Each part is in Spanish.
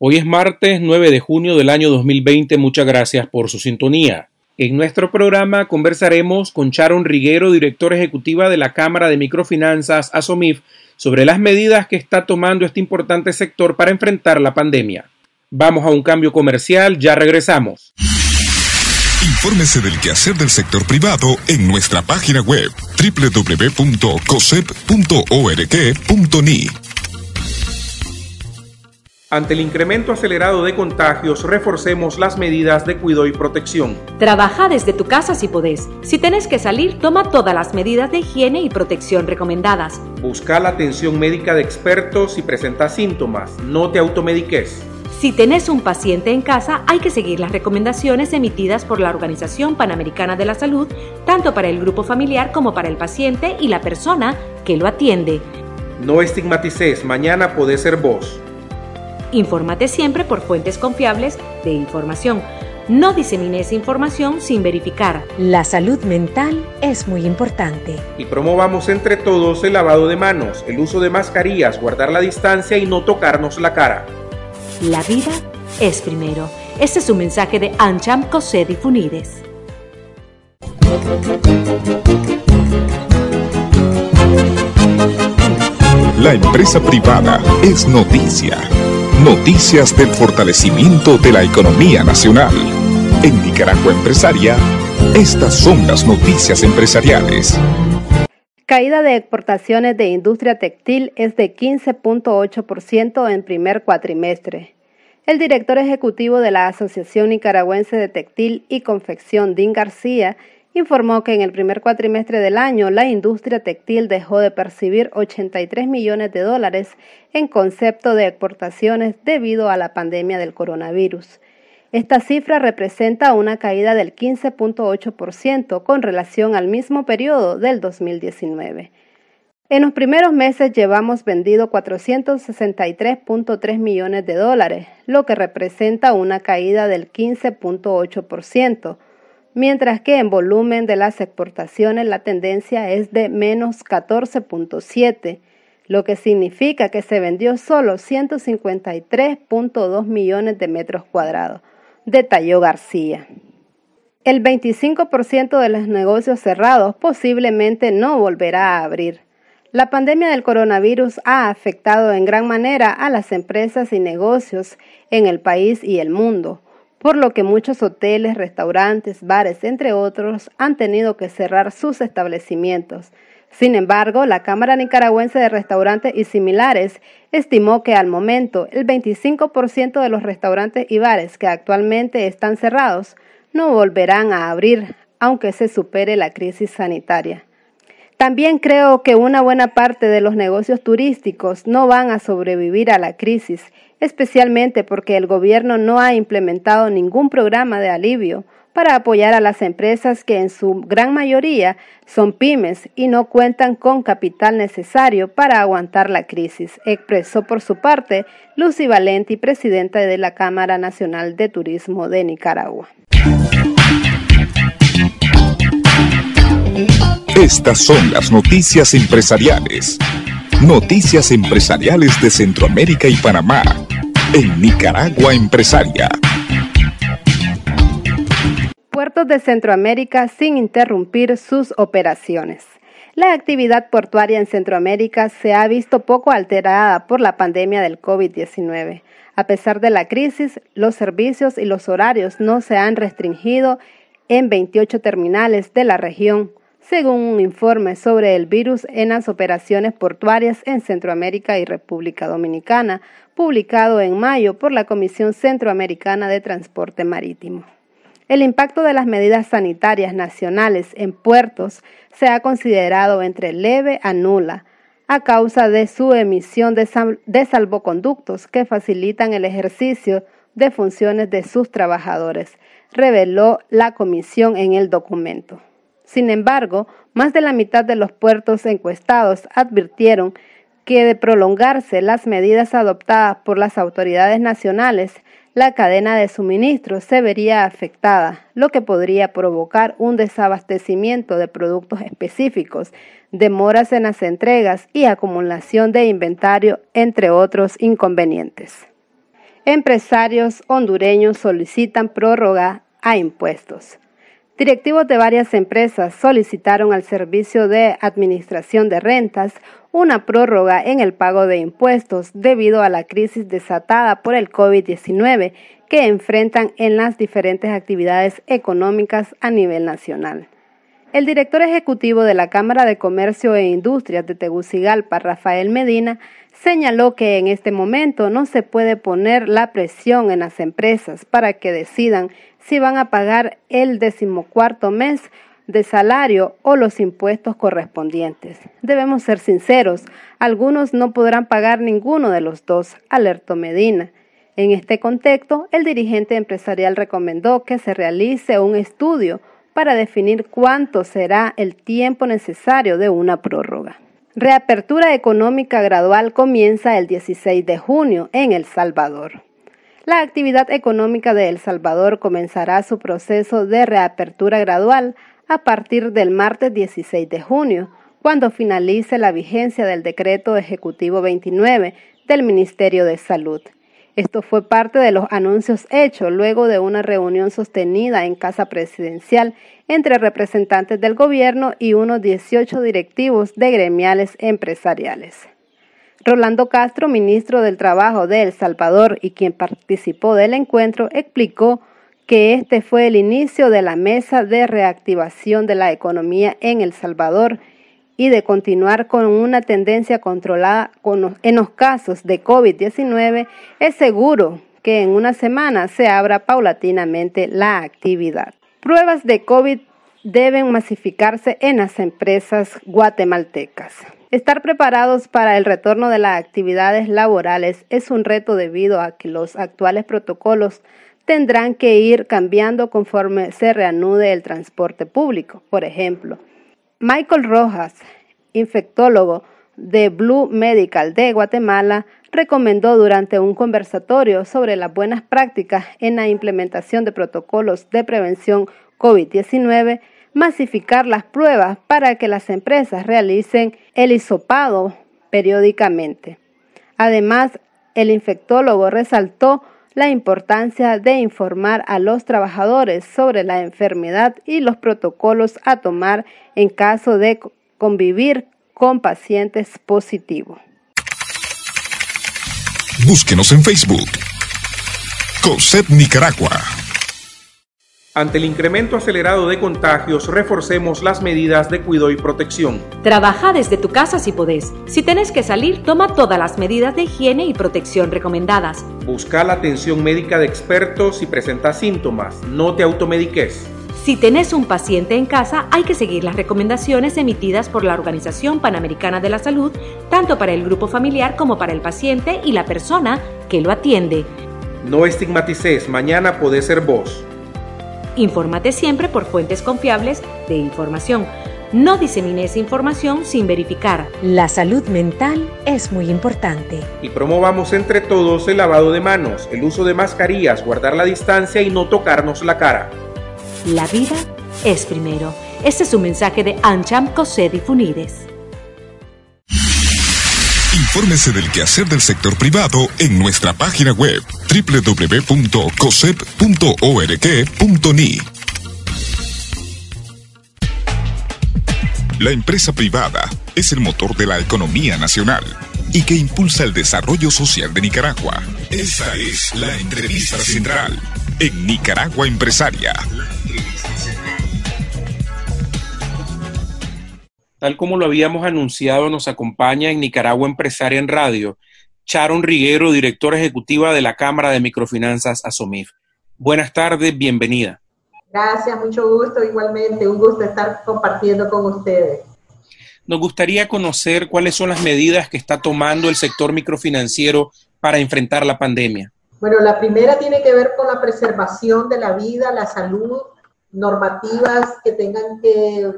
Hoy es martes 9 de junio del año 2020. Muchas gracias por su sintonía. En nuestro programa conversaremos con Sharon Riguero, directora ejecutiva de la Cámara de Microfinanzas ASOMIF, sobre las medidas que está tomando este importante sector para enfrentar la pandemia. Vamos a un cambio comercial, ya regresamos. Infórmese del quehacer del sector privado en nuestra página web www.cosep.org.ni. Ante el incremento acelerado de contagios, reforcemos las medidas de cuidado y protección. Trabaja desde tu casa si podés. Si tenés que salir, toma todas las medidas de higiene y protección recomendadas. Busca la atención médica de expertos si presentas síntomas. No te automediques. Si tenés un paciente en casa, hay que seguir las recomendaciones emitidas por la Organización Panamericana de la Salud, tanto para el grupo familiar como para el paciente y la persona que lo atiende. No estigmatices, mañana puede ser vos. Infórmate siempre por fuentes confiables de información. No disemines información sin verificar. La salud mental es muy importante. Y promovamos entre todos el lavado de manos, el uso de mascarillas, guardar la distancia y no tocarnos la cara. La vida es primero. Este es un mensaje de Ancham Cosed y Funides. La empresa privada es noticia. Noticias del fortalecimiento de la economía nacional. En Nicaragua Empresaria, estas son las noticias empresariales. Caída de exportaciones de industria textil es de 15.8% en primer cuatrimestre. El director ejecutivo de la Asociación Nicaragüense de Textil y Confección, Dean García, informó que en el primer cuatrimestre del año la industria textil dejó de percibir 83 millones de dólares en concepto de exportaciones debido a la pandemia del coronavirus. Esta cifra representa una caída del 15.8% con relación al mismo periodo del 2019. En los primeros meses llevamos vendido 463.3 millones de dólares, lo que representa una caída del 15.8%, mientras que en volumen de las exportaciones la tendencia es de menos 14.7, lo que significa que se vendió solo 153.2 millones de metros cuadrados, detalló García. El 25% de los negocios cerrados posiblemente no volverá a abrir. La pandemia del coronavirus ha afectado en gran manera a las empresas y negocios en el país y el mundo por lo que muchos hoteles, restaurantes, bares, entre otros, han tenido que cerrar sus establecimientos. Sin embargo, la Cámara Nicaragüense de Restaurantes y Similares estimó que al momento el 25% de los restaurantes y bares que actualmente están cerrados no volverán a abrir, aunque se supere la crisis sanitaria. También creo que una buena parte de los negocios turísticos no van a sobrevivir a la crisis, especialmente porque el gobierno no ha implementado ningún programa de alivio para apoyar a las empresas que en su gran mayoría son pymes y no cuentan con capital necesario para aguantar la crisis, expresó por su parte Lucy Valenti, presidenta de la Cámara Nacional de Turismo de Nicaragua. Estas son las noticias empresariales. Noticias empresariales de Centroamérica y Panamá. En Nicaragua Empresaria. Puertos de Centroamérica sin interrumpir sus operaciones. La actividad portuaria en Centroamérica se ha visto poco alterada por la pandemia del COVID-19. A pesar de la crisis, los servicios y los horarios no se han restringido en 28 terminales de la región, según un informe sobre el virus en las operaciones portuarias en Centroamérica y República Dominicana, publicado en mayo por la Comisión Centroamericana de Transporte Marítimo. El impacto de las medidas sanitarias nacionales en puertos se ha considerado entre leve a nula, a causa de su emisión de, salvoconductos que facilitan el ejercicio de funciones de sus trabajadores, reveló la comisión en el documento. Sin embargo, más de la mitad de los puertos encuestados advirtieron que de prolongarse las medidas adoptadas por las autoridades nacionales, la cadena de suministro se vería afectada, lo que podría provocar un desabastecimiento de productos específicos, demoras en las entregas y acumulación de inventario, entre otros inconvenientes. Empresarios hondureños solicitan prórroga a impuestos. Directivos de varias empresas solicitaron al Servicio de Administración de Rentas una prórroga en el pago de impuestos debido a la crisis desatada por el COVID-19 que enfrentan en las diferentes actividades económicas a nivel nacional. El director ejecutivo de la Cámara de Comercio e Industrias de Tegucigalpa, Rafael Medina, señaló que en este momento no se puede poner la presión en las empresas para que decidan si van a pagar el decimocuarto mes de salario o los impuestos correspondientes. Debemos ser sinceros, algunos no podrán pagar ninguno de los dos, alertó Medina. En este contexto, el dirigente empresarial recomendó que se realice un estudio para definir cuánto será el tiempo necesario de una prórroga. Reapertura económica gradual comienza el 16 de junio en El Salvador. La actividad económica de El Salvador comenzará su proceso de reapertura gradual a partir del martes 16 de junio, cuando finalice la vigencia del decreto ejecutivo 29 del Ministerio de Salud. Esto fue parte de los anuncios hechos luego de una reunión sostenida en Casa Presidencial entre representantes del gobierno y unos 18 directivos de gremiales empresariales. Rolando Castro, ministro del Trabajo de El Salvador y quien participó del encuentro, explicó que este fue el inicio de la mesa de reactivación de la economía en El Salvador y de continuar con una tendencia controlada en los casos de COVID-19, es seguro que en una semana se abra paulatinamente la actividad. Pruebas de COVID deben masificarse en las empresas guatemaltecas. Estar preparados para el retorno de las actividades laborales es un reto debido a que los actuales protocolos tendrán que ir cambiando conforme se reanude el transporte público. Por ejemplo, Michael Rojas, infectólogo de Blue Medical de Guatemala, recomendó durante un conversatorio sobre las buenas prácticas en la implementación de protocolos de prevención COVID-19 masificar las pruebas para que las empresas realicen el hisopado periódicamente. Además, el infectólogo resaltó la importancia de informar a los trabajadores sobre la enfermedad y los protocolos a tomar en caso de convivir con pacientes positivos. Búsquenos en Facebook. COSEP Nicaragua. Ante el incremento acelerado de contagios, reforcemos las medidas de cuidado y protección. Trabaja desde tu casa si podés. Si tenés que salir, toma todas las medidas de higiene y protección recomendadas. Busca la atención médica de expertos si presentas síntomas. No te automediques. Si tenés un paciente en casa, hay que seguir las recomendaciones emitidas por la Organización Panamericana de la Salud, tanto para el grupo familiar como para el paciente y la persona que lo atiende. No estigmatices, mañana podés ser vos. Infórmate siempre por fuentes confiables de información. No disemines información sin verificar. La salud mental es muy importante. Y promovamos entre todos el lavado de manos, el uso de mascarillas, guardar la distancia y no tocarnos la cara. La vida es primero. Este es un mensaje de Ancham Cosed y Funides. Infórmese del quehacer del sector privado en nuestra página web www.cosep.org.ni. La empresa privada es el motor de la economía nacional y que impulsa el desarrollo social de Nicaragua. Esta es la entrevista central en Nicaragua Empresaria. Tal como lo habíamos anunciado, nos acompaña en Nicaragua Empresaria en Radio, Sharon Riguero, directora ejecutiva de la Cámara de Microfinanzas ASOMIF. Buenas tardes, bienvenida. Gracias, mucho gusto, igualmente, un gusto estar compartiendo con ustedes. Nos gustaría conocer cuáles son las medidas que está tomando el sector microfinanciero para enfrentar la pandemia. Bueno, la primera tiene que ver con la preservación de la vida, la salud, normativas que tengan que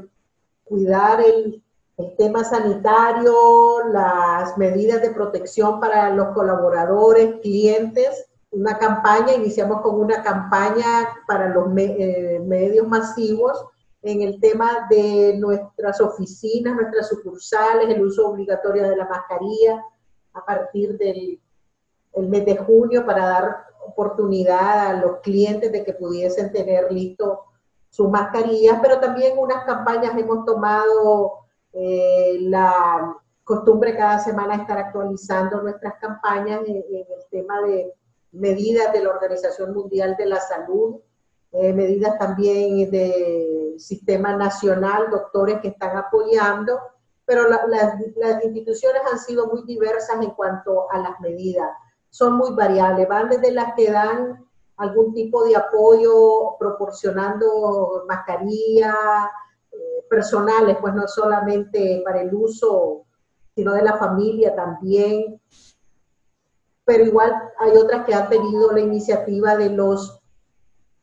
cuidar el, el tema sanitario, las medidas de protección para los colaboradores, clientes, una campaña, iniciamos con una campaña para los eh, medios masivos en el tema de nuestras oficinas, nuestras sucursales, el uso obligatorio de la mascarilla a partir del mes de junio para dar oportunidad a los clientes de que pudiesen tener listo sus mascarillas, pero también unas campañas hemos tomado eh, la costumbre cada semana estar actualizando nuestras campañas en, el tema de medidas de la Organización Mundial de la Salud, eh, medidas también del sistema nacional, doctores que están apoyando, pero las, las instituciones han sido muy diversas en cuanto a las medidas. Son muy variables, van desde las que dan algún tipo de apoyo proporcionando mascarilla, personales, pues no solamente para el uso, sino de la familia también. Pero igual hay otras que han tenido la iniciativa de los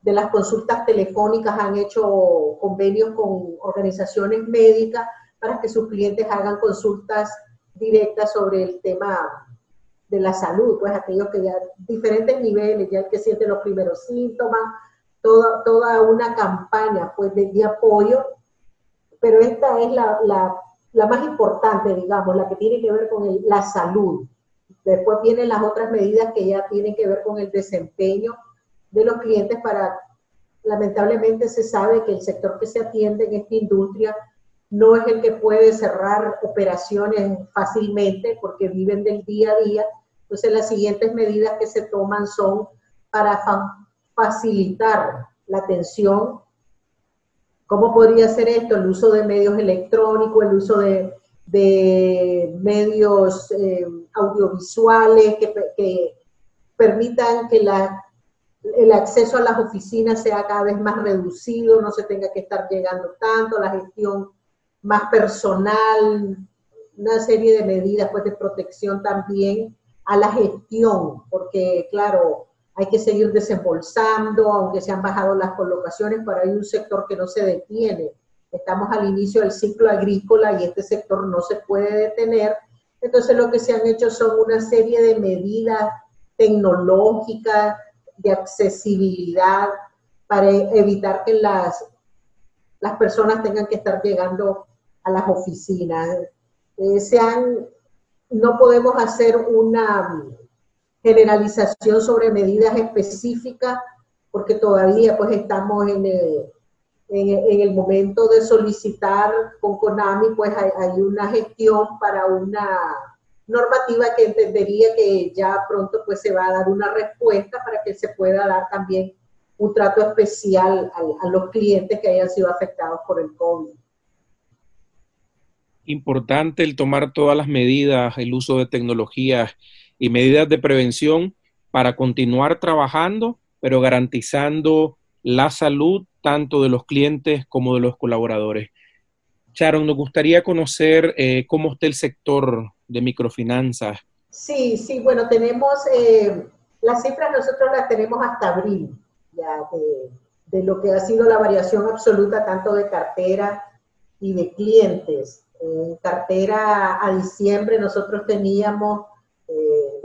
de las consultas telefónicas, han hecho convenios con organizaciones médicas para que sus clientes hagan consultas directas sobre el tema de la salud, pues aquellos que ya, diferentes niveles, ya el que siente los primeros síntomas, toda, toda una campaña pues de apoyo pero esta es la, la, más importante, digamos, la que tiene que ver con la salud. Después vienen las otras medidas que ya tienen que ver con el desempeño de los clientes para, lamentablemente se sabe que el sector que se atiende en esta industria no es el que puede cerrar operaciones fácilmente porque viven del día a día. Entonces las siguientes medidas que se toman son para facilitar la atención ¿Cómo podría ser esto? El uso de medios electrónicos, el uso de, medios eh, audiovisuales que, permitan que el acceso a las oficinas sea cada vez más reducido, no se tenga que estar llegando tanto, la gestión más personal, una serie de medidas pues, de protección también a la gestión, porque claro, hay que seguir desembolsando, aunque se han bajado las colocaciones, pero hay un sector que no se detiene. Estamos al inicio del ciclo agrícola y este sector no se puede detener. Entonces lo que se han hecho son una serie de medidas tecnológicas, de accesibilidad, para evitar que las, las personas tengan que estar llegando a las oficinas. Eh, no podemos hacer una generalización sobre medidas específicas, porque todavía pues estamos en el, en, el momento de solicitar con CONAMI, pues hay, una gestión para una normativa que entendería que ya pronto pues se va a dar una respuesta para que se pueda dar también un trato especial a, a los clientes que hayan sido afectados por el COVID. Importante el tomar todas las medidas, el uso de tecnologías y medidas de prevención para continuar trabajando, pero garantizando la salud tanto de los clientes como de los colaboradores. Sharon, nos gustaría conocer eh, cómo está el sector de microfinanzas. Sí, sí, bueno, tenemos, eh, las cifras nosotros las tenemos hasta abril, de, de, lo que ha sido la variación absoluta tanto de cartera y de clientes. En cartera a diciembre nosotros teníamos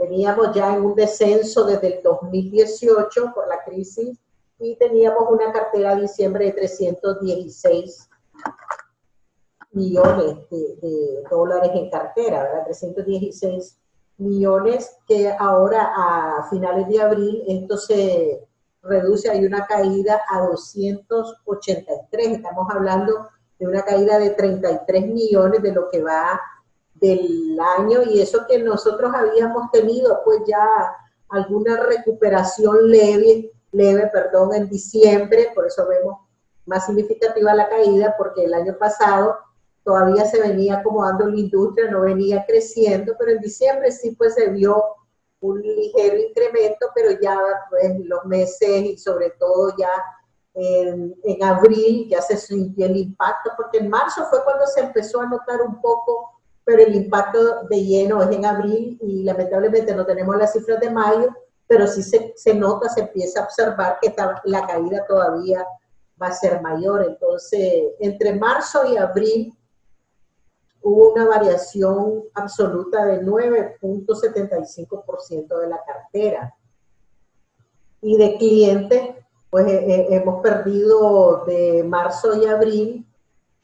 Teníamos ya en un descenso desde el 2018 por la crisis y teníamos una cartera a diciembre de 316 millones de, dólares en cartera, ¿verdad? 316 millones que ahora a finales de abril esto se reduce, hay una caída a 283, estamos hablando de una caída de 33 millones de lo que va del año y eso que nosotros habíamos tenido pues ya alguna recuperación leve, leve, perdón, en diciembre, por eso vemos más significativa la caída porque el año pasado todavía se venía acomodando la industria, no venía creciendo, pero en diciembre sí pues se vio un ligero incremento, pero ya pues los meses y sobre todo ya en, abril ya se sintió el impacto, porque en marzo fue cuando se empezó a notar un poco pero el impacto de lleno es en abril y lamentablemente no tenemos las cifras de mayo, pero sí se, se nota, se empieza a observar que la caída todavía va a ser mayor. Entonces, entre marzo y abril hubo una variación absoluta de 9.75% de la cartera. Y de clientes, pues eh, eh, hemos perdido de marzo y abril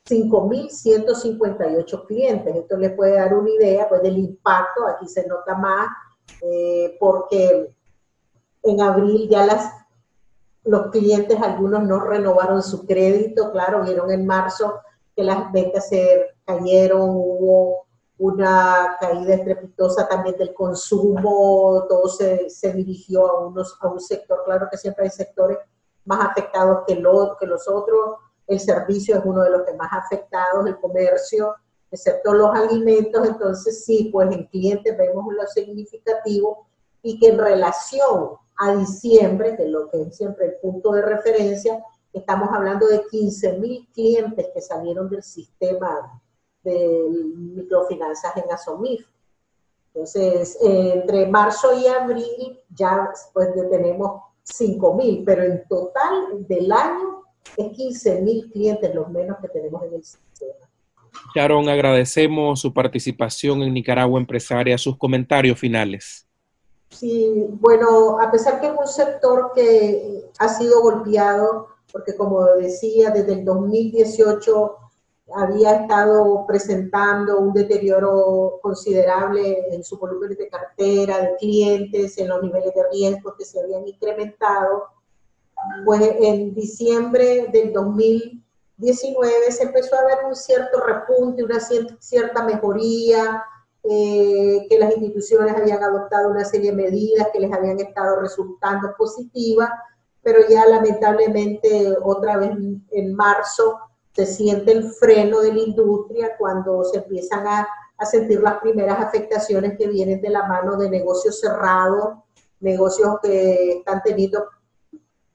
5.158 clientes. Esto les puede dar una idea pues, del impacto, aquí se nota más, eh, porque en abril ya las, los clientes, algunos no renovaron su crédito, claro, vieron en marzo que las ventas se cayeron, hubo una caída estrepitosa también del consumo, todo se, se dirigió a, unos, a un sector, claro que siempre hay sectores más afectados que, lo, que los otros, el servicio es uno de los que más afectados, el comercio, excepto los alimentos, entonces sí, pues en clientes vemos lo significativo y que en relación a diciembre, que es lo que es siempre el punto de referencia, Estamos hablando de 15 mil clientes que salieron del sistema de microfinanzas en Asomif. Entonces, entre marzo y abril ya pues tenemos 5 mil, pero en total del año es 15 mil clientes los menos que tenemos en el sistema. Sharon, agradecemos su participación en Nicaragua Empresaria, sus comentarios finales. Sí, bueno, a pesar que es un sector que ha sido golpeado porque como decía, desde el 2018 había estado presentando un deterioro considerable en su volumen de cartera, de clientes, en los niveles de riesgo que se habían incrementado. Pues en diciembre del 2019 se empezó a ver un cierto repunte, una cierta mejoría, eh, que las instituciones habían adoptado una serie de medidas que les habían estado resultando positivas pero ya lamentablemente otra vez en marzo se siente el freno de la industria cuando se empiezan a, sentir las primeras afectaciones que vienen de la mano de negocios cerrados, negocios que están teniendo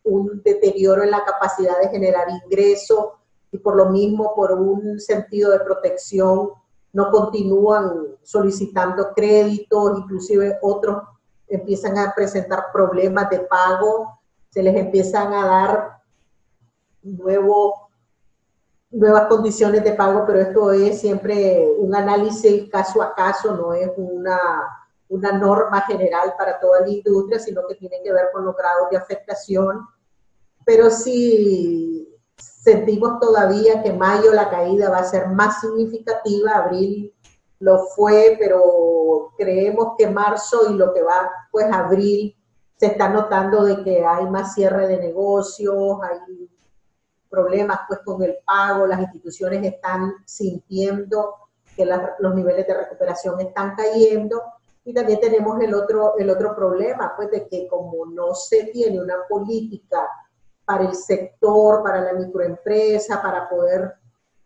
un deterioro en la capacidad de generar ingresos y por lo mismo, por un sentido de protección, no continúan solicitando créditos, inclusive otros empiezan a presentar problemas de pago se les empiezan a dar nuevo, nuevas condiciones de pago, pero esto es siempre un análisis caso a caso, no es una, una norma general para toda la industria, sino que tiene que ver con los grados de afectación. Pero sí sentimos todavía que mayo la caída va a ser más significativa, abril lo fue, pero creemos que marzo y lo que va, pues abril se está notando de que hay más cierre de negocios, hay problemas pues con el pago, las instituciones están sintiendo que los niveles de recuperación están cayendo. Y también tenemos el otro, el otro problema pues de que como no se tiene una política para el sector, para la microempresa, para poder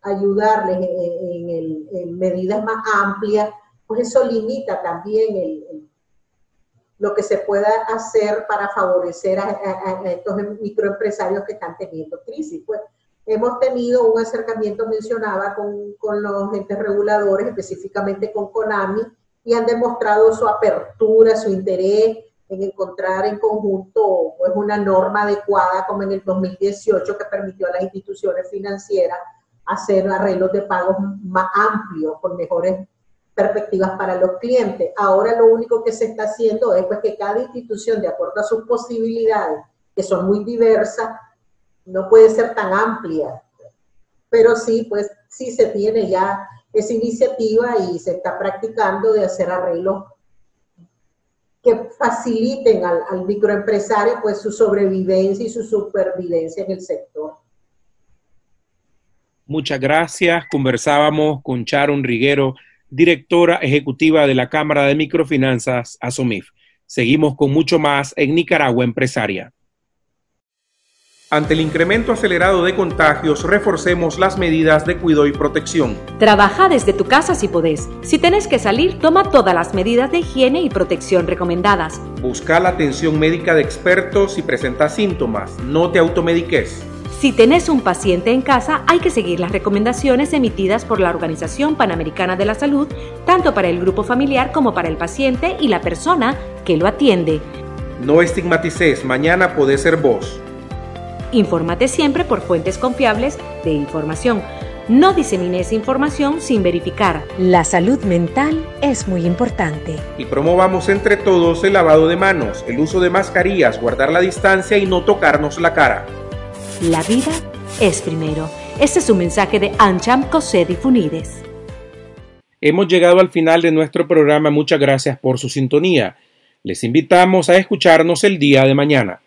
ayudarles en, medidas más amplias, pues eso limita también el lo que se pueda hacer para favorecer a, estos microempresarios que están teniendo crisis. Pues hemos tenido un acercamiento, mencionaba, con, con los entes reguladores, específicamente con CONAMI, y han demostrado su apertura, su interés en encontrar en conjunto pues, una norma adecuada, como en el 2018, que permitió a las instituciones financieras hacer arreglos de pagos más amplios, con mejores perspectivas para los clientes. Ahora lo único que se está haciendo es pues, que cada institución, de acuerdo sus posibilidades, que son muy diversas, no puede ser tan amplia. Pero sí, pues sí se tiene ya esa iniciativa y se está practicando de hacer arreglos que faciliten al, al microempresario pues su sobrevivencia y su supervivencia en el sector. Muchas gracias. Conversábamos con Sharon Riguero, directora ejecutiva de la Cámara de Microfinanzas, ASOMIF. Seguimos con mucho más en Nicaragua Empresaria. Ante el incremento acelerado de contagios, reforcemos las medidas de cuidado y protección. Trabaja desde tu casa si podés. Si tenés que salir, toma todas las medidas de higiene y protección recomendadas. Busca la atención médica de expertos si presentas síntomas. No te automediques. Si tenés un paciente en casa, hay que seguir las recomendaciones emitidas por la Organización Panamericana de la Salud, tanto para el grupo familiar como para el paciente y la persona que lo atiende. No estigmatices, mañana puede ser vos. Infórmate siempre por fuentes confiables de información. No disemines información sin verificar. La salud mental es muy importante. Y promovamos entre todos el lavado de manos, el uso de mascarillas, guardar la distancia y no tocarnos la cara. La vida es primero. Este es un mensaje de Ancham Cosed y Funides. Hemos llegado al final de nuestro programa. Muchas gracias por su sintonía. Les invitamos a escucharnos el día de mañana.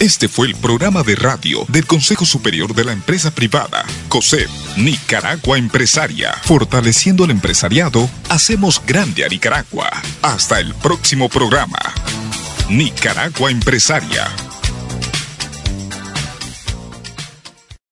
Este fue el programa de radio del Consejo Superior de la Empresa Privada, COSEP, Nicaragua Empresaria. Fortaleciendo el empresariado, hacemos grande a Nicaragua. Hasta el próximo programa. Nicaragua Empresaria